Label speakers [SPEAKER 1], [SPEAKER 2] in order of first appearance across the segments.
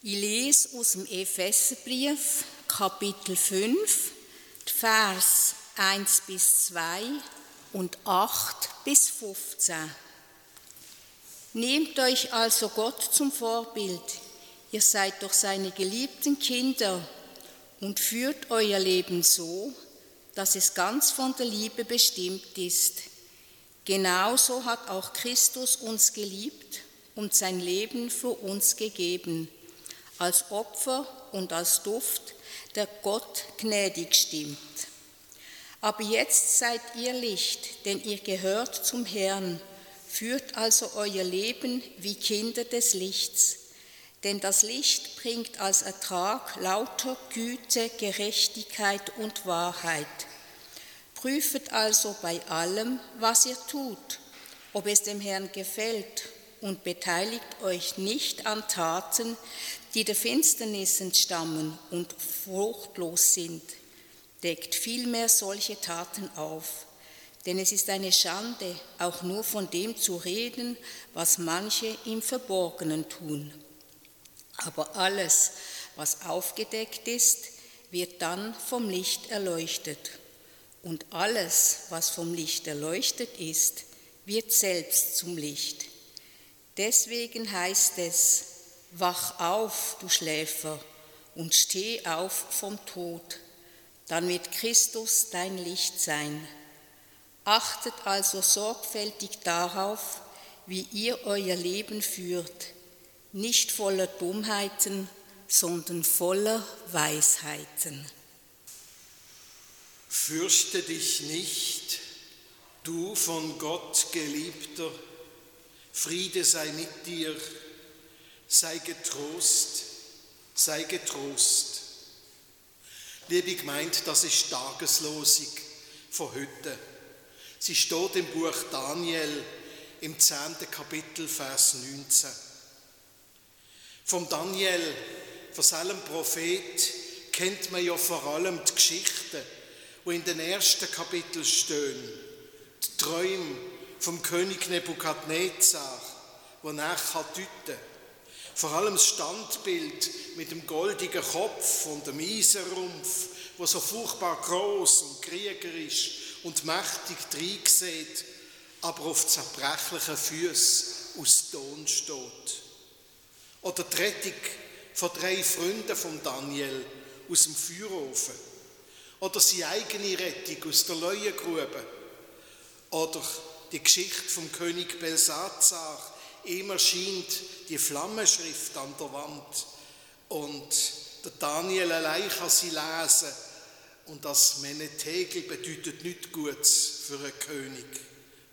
[SPEAKER 1] Ich lese aus dem Epheserbrief, Kapitel 5, Vers 1 bis 2 und 8 bis 15. Nehmt euch also Gott zum Vorbild, ihr seid doch seine geliebten Kinder und führt euer Leben so, dass es ganz von der Liebe bestimmt ist. Genauso hat auch Christus uns geliebt und sein Leben für uns gegeben als Opfer und als Duft, der Gott gnädig stimmt. Aber jetzt seid ihr Licht, denn ihr gehört zum Herrn. Führt also euer Leben wie Kinder des Lichts. Denn das Licht bringt als Ertrag lauter Güte, Gerechtigkeit und Wahrheit. Prüfet also bei allem, was ihr tut, ob es dem Herrn gefällt und beteiligt euch nicht an Taten, die der Finsternis entstammen und fruchtlos sind. Deckt vielmehr solche Taten auf. Denn es ist eine Schande, auch nur von dem zu reden, was manche im Verborgenen tun. Aber alles, was aufgedeckt ist, wird dann vom Licht erleuchtet. Und alles, was vom Licht erleuchtet ist, wird selbst zum Licht. Deswegen heißt es, wach auf, du Schläfer, und steh auf vom Tod, dann wird Christus dein Licht sein. Achtet also sorgfältig darauf, wie ihr euer Leben führt, nicht voller Dummheiten, sondern voller Weisheiten.
[SPEAKER 2] Fürchte dich nicht, du von Gott geliebter, Friede sei mit dir, sei getrost, sei getrost. Liebe gemeint, das ist Tageslosung von heute. Sie steht im Buch Daniel im 10. Kapitel, Vers 19. Vom Daniel, von seinem Prophet, kennt man ja vor allem die Geschichten, wo in den ersten Kapitel stehen, die Träume vom König Nebukadnezar, wo nach deuten Vor allem das Standbild mit dem goldigen Kopf und dem Eisenrumpf, wo so furchtbar groß und kriegerisch und mächtig sieht, aber auf zerbrechlichen Füßen aus Ton steht. Oder die Rettung von drei Freunden von Daniel aus dem Feuerofen. Oder seine eigene Rettung aus der Leuengrube. Oder die Geschichte vom König Belsazar. Ihm erscheint die Flammenschrift an der Wand und der Daniel allein kann sie lesen. Und das Menetegel bedeutet nichts Gutes für einen König,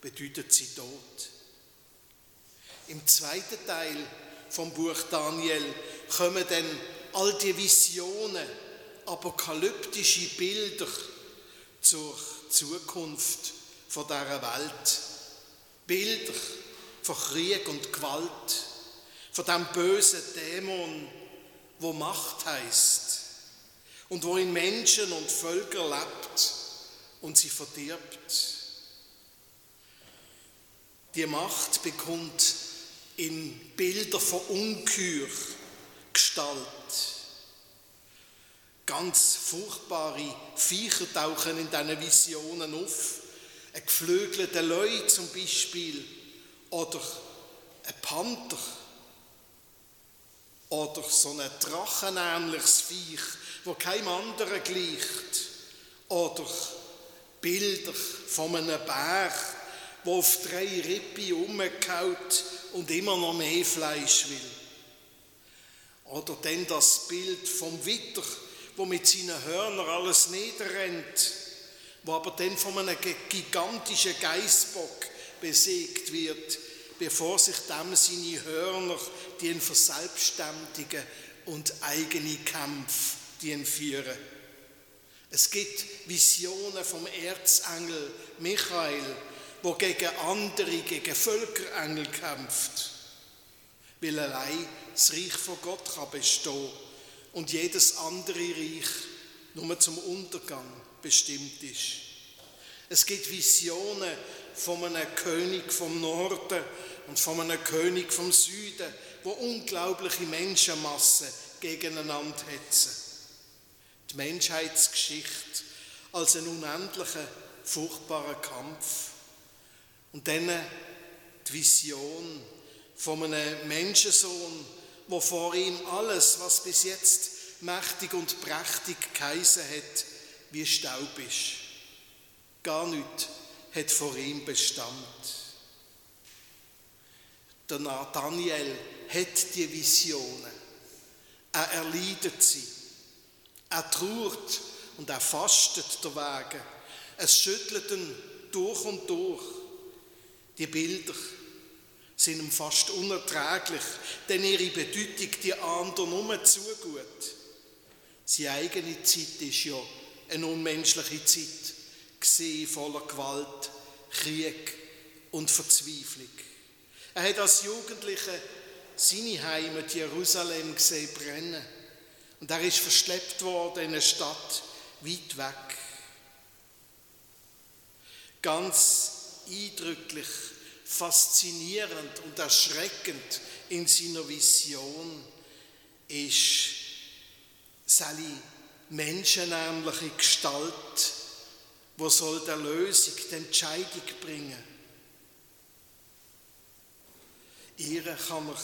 [SPEAKER 2] bedeutet sie Tod. Im zweiten Teil vom Buch Daniel kommen dann all die Visionen, apokalyptische Bilder zur Zukunft von dieser Welt. Bilder von Krieg und Gewalt, von dem bösen Dämon, wo Macht heißt und wo in Menschen und Völker lebt und sie verdirbt. Die Macht bekommt in Bilder von Unkür Gestalt. Ganz furchtbare Viecher tauchen in diesen Visionen auf ein geflügelter Leu zum Beispiel oder ein Panther oder so ein drachenähnliches Viech, wo keinem anderen gleicht oder Bilder von einem Bär, wo auf drei Rippen umgehaut und immer noch mehr Fleisch will. Oder denn das Bild vom Witter, wo mit seinen Hörnern alles niederrennt wo aber dann von einem gigantischen Geißbock besiegt wird, bevor sich dem seine Hörner die ihn verselbstständigen und eigene Kämpfe die führen. Es gibt Visionen vom Erzengel Michael, wo gegen andere, gegen Völkerengel kämpft, weil allein das Reich von Gott kann bestehen und jedes andere Reich nur zum Untergang bestimmt ist. Es gibt Visionen von einem König vom Norden und von einem König vom Süden, wo unglaubliche Menschenmassen gegeneinander hetzen. Die Menschheitsgeschichte als ein unendlicher, furchtbarer Kampf. Und dann die Vision von einem Menschensohn, wo vor ihm alles, was bis jetzt mächtig und prächtig geheißen hat, wie Staub ist. Gar nichts hat vor ihm Bestand. Der Nathaniel hat die Visionen. Er erleidet sie. Er trauert und er fastet der Wege. Es schüttelt ihn durch und durch. Die Bilder sind ihm fast unerträglich, denn ihre Bedeutung, die er nur zu gut. Seine eigene Zeit ist ja eine unmenschliche Zeit, gesehen voller Gewalt, Krieg und Verzweiflung. Er hat als Jugendlicher seine Heimat Jerusalem gesehen brennen. Und er ist verschleppt worden in eine Stadt weit weg. Ganz eindrücklich, faszinierend und erschreckend in seiner Vision ist seine menschenähnliche Gestalt, wo soll der Lösung, die Entscheidung bringen. Ihre kann man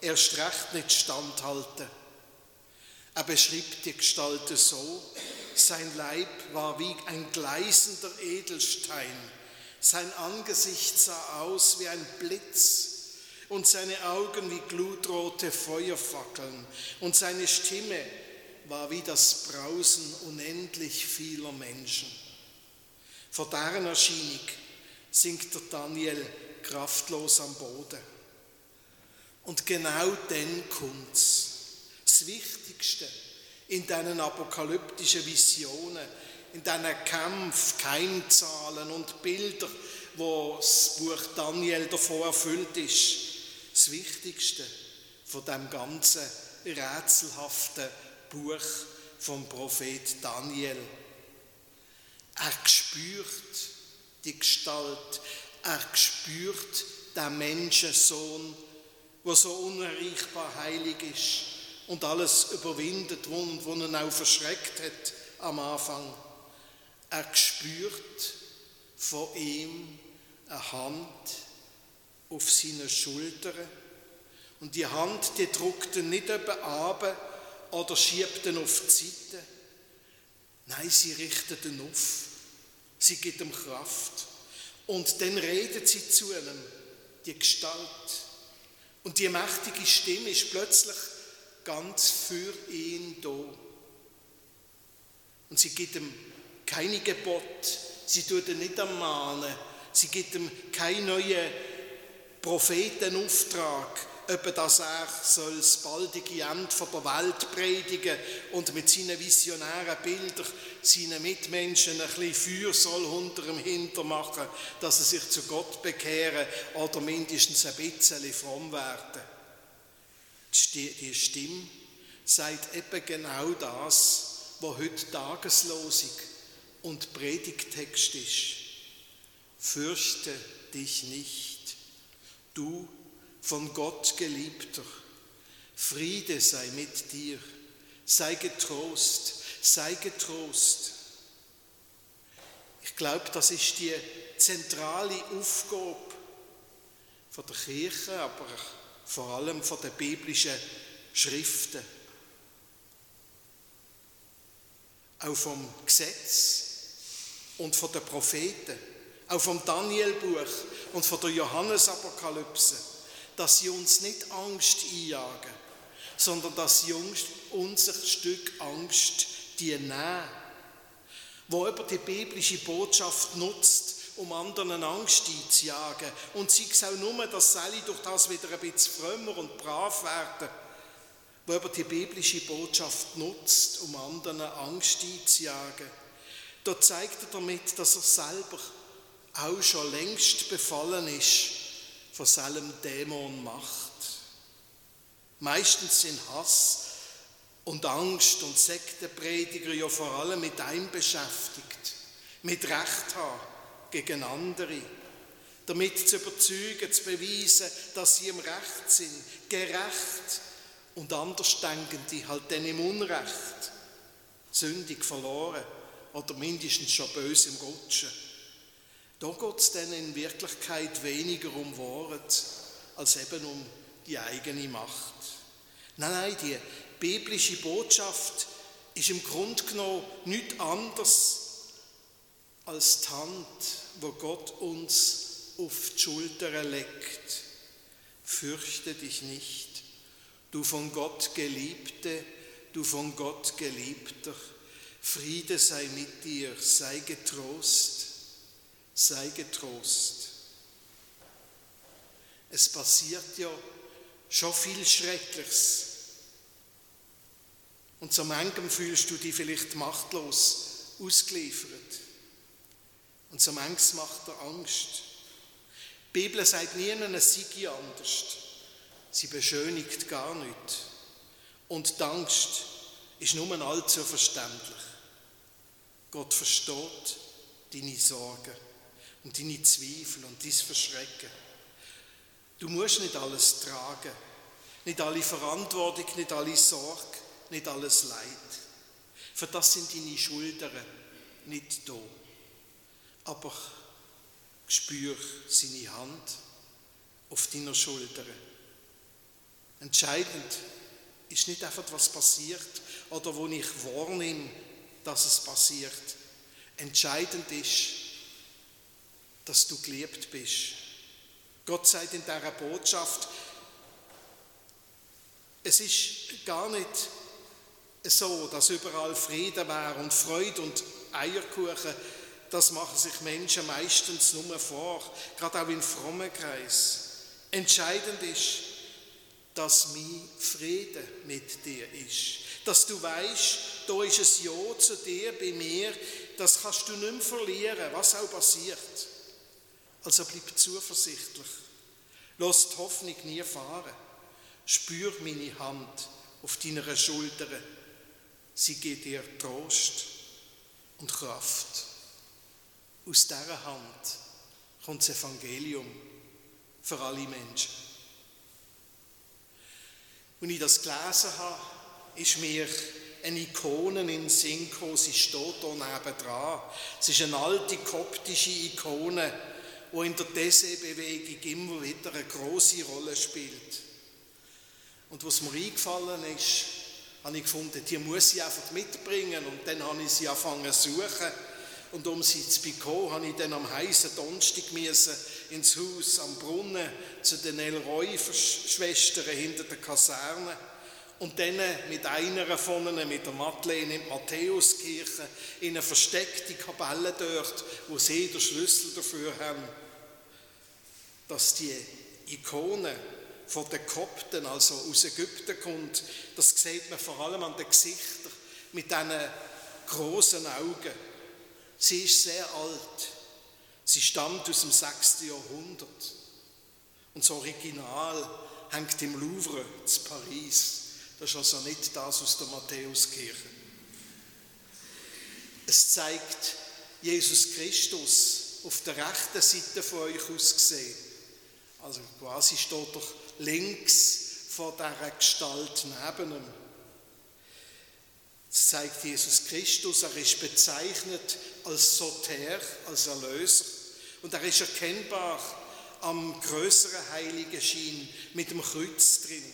[SPEAKER 2] erst recht nicht standhalten. Er beschreibt die Gestalt so, sein Leib war wie ein gleißender Edelstein, sein Angesicht sah aus wie ein Blitz und seine Augen wie glutrote Feuerfackeln und seine Stimme war wie das Brausen unendlich vieler Menschen. Vor deren Erscheinung sinkt der Daniel kraftlos am Boden. Und genau dann kommt's. Das Wichtigste in diesen apokalyptischen Visionen, in diesen Kämpfen, Keimzahlen und Bilder, wo das Buch Daniel davon erfüllt ist. Das Wichtigste von dem ganzen rätselhaften Buch vom Prophet Daniel. Er spürt die Gestalt, er spürt den Menschensohn, wo so unerreichbar heilig ist und alles überwindet, wo, ihn auch verschreckt hat am Anfang. Er spürt von ihm eine Hand auf seine Schultern und die Hand, die druckt ihn nicht eben ab oder schiebt ihn auf die Seite. Nein, sie richtet ihn auf. Sie gibt ihm Kraft. Und dann redet sie zu ihm, die Gestalt. Und die mächtige Stimme ist plötzlich ganz für ihn da. Und sie gibt ihm keine Gebot, sie tut ihn nicht ermahnen, sie gibt ihm keinen neuen Prophetenauftrag, etwa dass er soll das baldige Ende der Welt predigen und mit seinen visionären Bildern seinen Mitmenschen ein bisschen Feuer soll unter dem Hinter machen, dass sie sich zu Gott bekehren oder mindestens ein bisschen fromm werden. Die Stimme sagt eben genau das, was heute Tageslosung und Predigtext ist. Fürchte dich nicht, du von Gott geliebter. Friede sei mit dir, sei getrost, sei getrost. Ich glaube, das ist die zentrale Aufgabe von der Kirche, aber vor allem von den biblischen Schriften. Auch vom Gesetz und von den Propheten, auch vom Danielbuch und von der Johannesapokalypse dass sie uns nicht Angst einjagen, sondern dass sie uns, ein Stück Angst die nehmen, wo über die biblische Botschaft nutzt, um anderen Angst einzujagen. Und sei es auch nur, dass sie durch das wieder ein bisschen frömmer und brav werden, wo über die biblische Botschaft nutzt, um anderen Angst einzujagen. Da zeigt er damit, dass er selber auch schon längst befallen ist von seinem Dämon macht. Meistens sind Hass und Angst und Sektenprediger ja vor allem mit einem beschäftigt, mit Recht haben gegen andere. damit zu überzeugen, zu beweisen, dass sie im Recht sind, gerecht und Andersdenkende halt dann im Unrecht, sündig verloren oder mindestens schon böse im Rutschen. Da geht es dann in Wirklichkeit weniger um Worte als eben um die eigene Macht. Nein, nein, die biblische Botschaft ist im Grunde genommen nichts anderes als die Hand, wo Gott uns auf die Schulter legt. Fürchte dich nicht, du von Gott Geliebte, du von Gott Geliebter. Friede sei mit dir, sei getrost, sei getrost. Es passiert ja schon viel Schreckliches. Und so manchem fühlst du dich vielleicht machtlos ausgeliefert. Und so manches macht dir Angst. Die Bibel sagt nie, es sei anders. Sie beschönigt gar nicht. Und die Angst ist nur allzu verständlich. Gott versteht deine Sorgen und deine Zweifel und dein Verschrecken. Du musst nicht alles tragen, nicht alle Verantwortung, nicht alle Sorge, nicht alles Leid. Für das sind deine Schultern nicht da. Aber spür seine Hand auf deiner Schulter. Entscheidend ist nicht einfach, was passiert oder wo ich wahrnehme, dass es passiert. Entscheidend ist, dass du geliebt bist. Gott sagt in dieser Botschaft, es ist gar nicht so, dass überall Frieden wäre und Freude und Eierkuchen, das machen sich Menschen meistens nur vor, gerade auch in frommen Kreis. Entscheidend ist, dass mein Frieden mit dir ist. Dass du weißt, da ist ein Ja zu dir bei mir, das kannst du nicht mehr verlieren, was auch passiert. Also bleib zuversichtlich. Lass die Hoffnung nie fahren. Spür meine Hand auf deiner Schulter. Sie gibt dir Trost und Kraft. Aus dieser Hand kommt das Evangelium für alle Menschen. Als ich das gelesen habe, ist mir eine Ikone in den. Sie steht hier nebendran. Es ist eine alte koptische Ikone, die in der Dessé-Bewegung immer wieder eine große Rolle spielt. Und was mir eingefallen ist, habe ich gefunden, die muss ich einfach mitbringen. Und dann habe ich sie angefangen zu suchen. Und um sie zu bekommen, habe ich dann am heißen Donnerstag ins Haus am Brunnen zu den Elroy-Schwestern hinter der Kaserne. Und dann mit einer von ihnen, mit der Madeleine in die Matthäuskirche, in eine versteckte Kapelle dort, wo sie den Schlüssel dafür haben, dass die Ikone von den Kopten, also aus Ägypten kommt, das sieht man vor allem an den Gesichtern mit diesen großen Augen. Sie ist sehr alt. Sie stammt aus dem 6. Jahrhundert. Und das Original hängt im Louvre zu Paris. Das ist also nicht das aus der Matthäuskirche. Es zeigt Jesus Christus auf der rechten Seite von euch aus gesehen. Also quasi steht doch links vor dieser Gestalt neben ihm. Es zeigt Jesus Christus, er ist bezeichnet als Soter, als Erlöser. Und er ist erkennbar am größeren Heiligenschein mit dem Kreuz drin.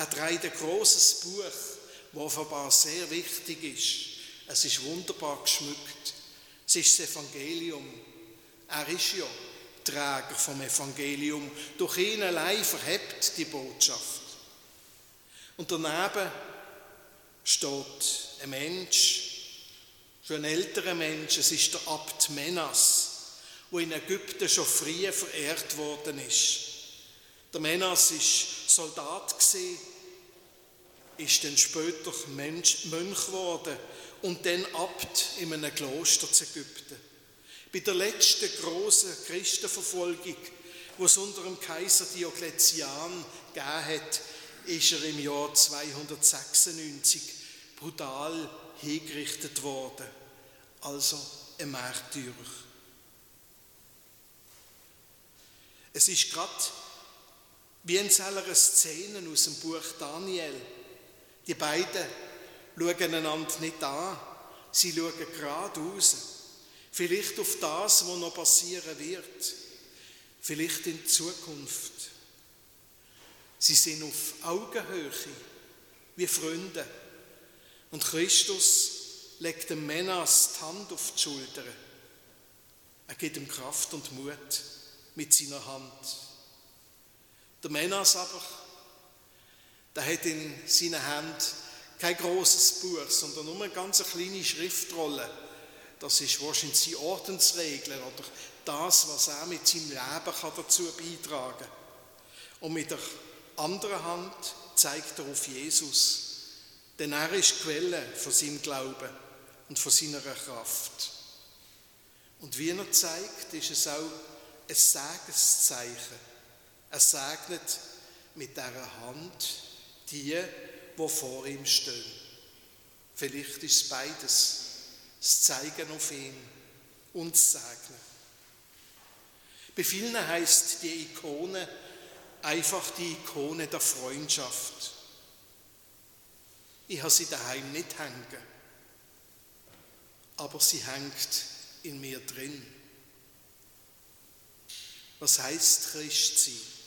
[SPEAKER 2] Er trägt ein großes Buch, das offenbar sehr wichtig ist. Es ist wunderbar geschmückt. Es ist das Evangelium. Er ist ja Träger vom Evangelium. Durch ihn allein verhebt die Botschaft. Und daneben steht ein Mensch, schon ein älterer Mensch, es ist der Abt Menas, wo in Ägypten schon früh verehrt worden ist. Der Menas ist Soldat ist dann später Mönch geworden und dann Abt in einem Kloster zu Ägypten. Bei der letzten großen Christenverfolgung, wo es unter dem Kaiser Diokletian gegeben hat, ist er im Jahr 296 brutal hingerichtet worden. Also ein Märtyrer. Es ist gerade wie in einer Szene aus dem Buch Daniel. Die beiden schauen einander nicht an, sie schauen geradeaus. Vielleicht auf das, was noch passieren wird. Vielleicht in Zukunft. Sie sind auf Augenhöhe, wie Freunde. Und Christus legt dem Menas die Hand auf die Schulter. Er gibt ihm Kraft und Mut mit seiner Hand. Der Menas aber, der hat in seiner Hand kein großes Buch, sondern nur eine ganz kleine Schriftrolle. Das ist wahrscheinlich seine Ordensregeln oder das, was er mit seinem Leben kann dazu beitragen kann. Und mit der anderen Hand zeigt er auf Jesus, denn er ist die Quelle von seinem Glauben und von seiner Kraft. Und wie er zeigt, ist es auch ein Segenszeichen. Er segnet mit dieser Hand die, wo vor ihm stehen. Vielleicht ist es beides, das Zeigen auf ihn und das Segnen. Bei vielen heißt die Ikone einfach die Ikone der Freundschaft. Ich habe sie daheim nicht hängen, aber sie hängt in mir drin. Was heißt Christsein?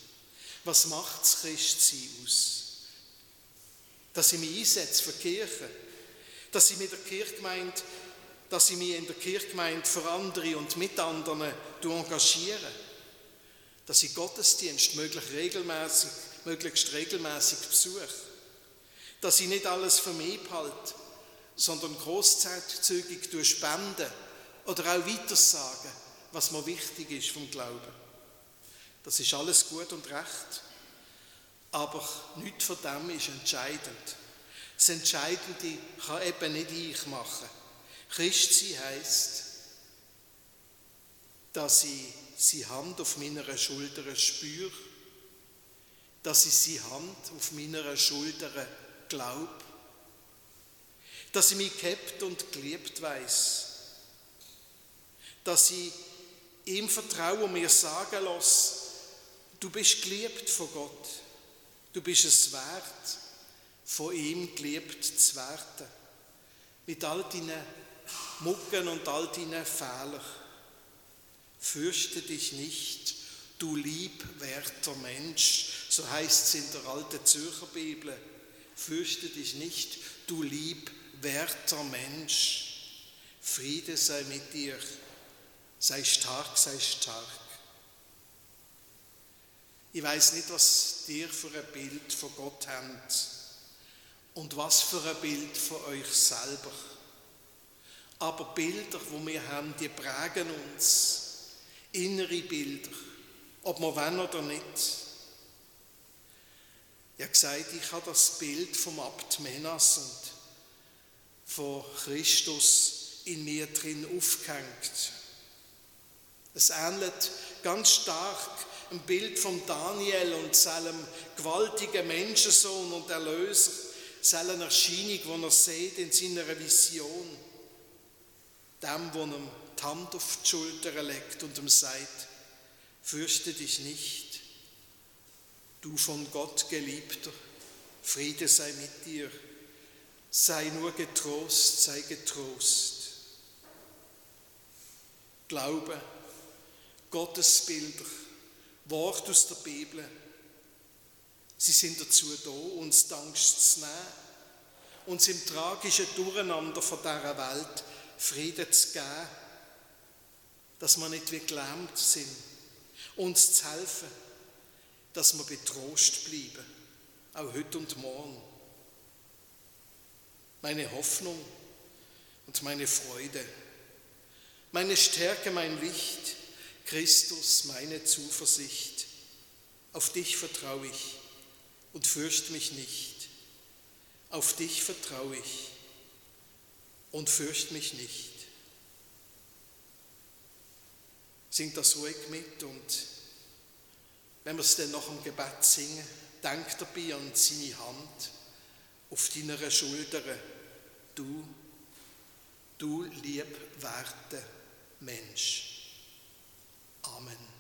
[SPEAKER 2] Was macht das Christsein aus? Dass ich mich einsetze für die Kirche, dass ich mit der Kirchgemeinde, dass ich mich in der Kirchgemeinde für andere und mit anderen engagiere, dass ich Gottesdienst möglichst regelmäßig, möglichst regelmäßig besuche, dass ich nicht alles für mich behalte, sondern großzügig durch Spenden oder auch weitersagen, was mir wichtig ist vom Glauben. Das ist alles gut und recht, aber nichts von dem ist entscheidend. Das Entscheidende kann eben nicht ich machen. Christsein heisst, dass ich seine Hand auf meiner Schulter spüre, dass ich seine Hand auf meiner Schulter glaube, dass ich mich gehabt und geliebt weiß, dass ich ihm vertraue und mir sagen lasse, Du bist geliebt von Gott. Du bist es wert, von ihm geliebt zu werden. Mit all deinen Mucken und all deinen Fehlern. Fürchte dich nicht, du liebwerter Mensch. So heißt es in der alten Zürcher Bibel. Fürchte dich nicht, du liebwerter Mensch. Friede sei mit dir. Sei stark, sei stark. Ich weiß nicht, was dir für ein Bild von Gott habt und was für ein Bild von euch selber. Aber Bilder, wo wir haben, die prägen uns. Innere Bilder, ob wir wollen oder nicht. Ich habe gesagt, ich habe das Bild vom Abt Menas und von Christus in mir drin aufgehängt. Es ähnelt ganz stark ein Bild von Daniel und seinem gewaltigen Menschensohn und Erlöser, seiner Erscheinung, die er sieht in seiner Vision. Dem, wo ihm die Hand auf die Schulter legt und ihm sagt, fürchte dich nicht, du von Gott geliebter, Friede sei mit dir, sei nur getrost, sei getrost. Glaube, Gottesbilder, Wort aus der Bibel. Sie sind dazu da, uns Angst zu nehmen, uns im tragischen Durcheinander von dieser Welt Frieden zu geben, dass wir nicht wie gelähmt sind, uns zu helfen, dass wir betrost bleiben, auch heute und morgen. Meine Hoffnung und meine Freude, meine Stärke, mein Licht, Christus, meine Zuversicht. Auf dich vertraue ich und fürchte mich nicht. Auf dich vertraue ich und fürchte mich nicht. Singt das ruhig mit und wenn wir es dann nach dem Gebet singen, denk dabei an seine Hand auf deiner Schulter. Du, du liebwerte Mensch. Amen.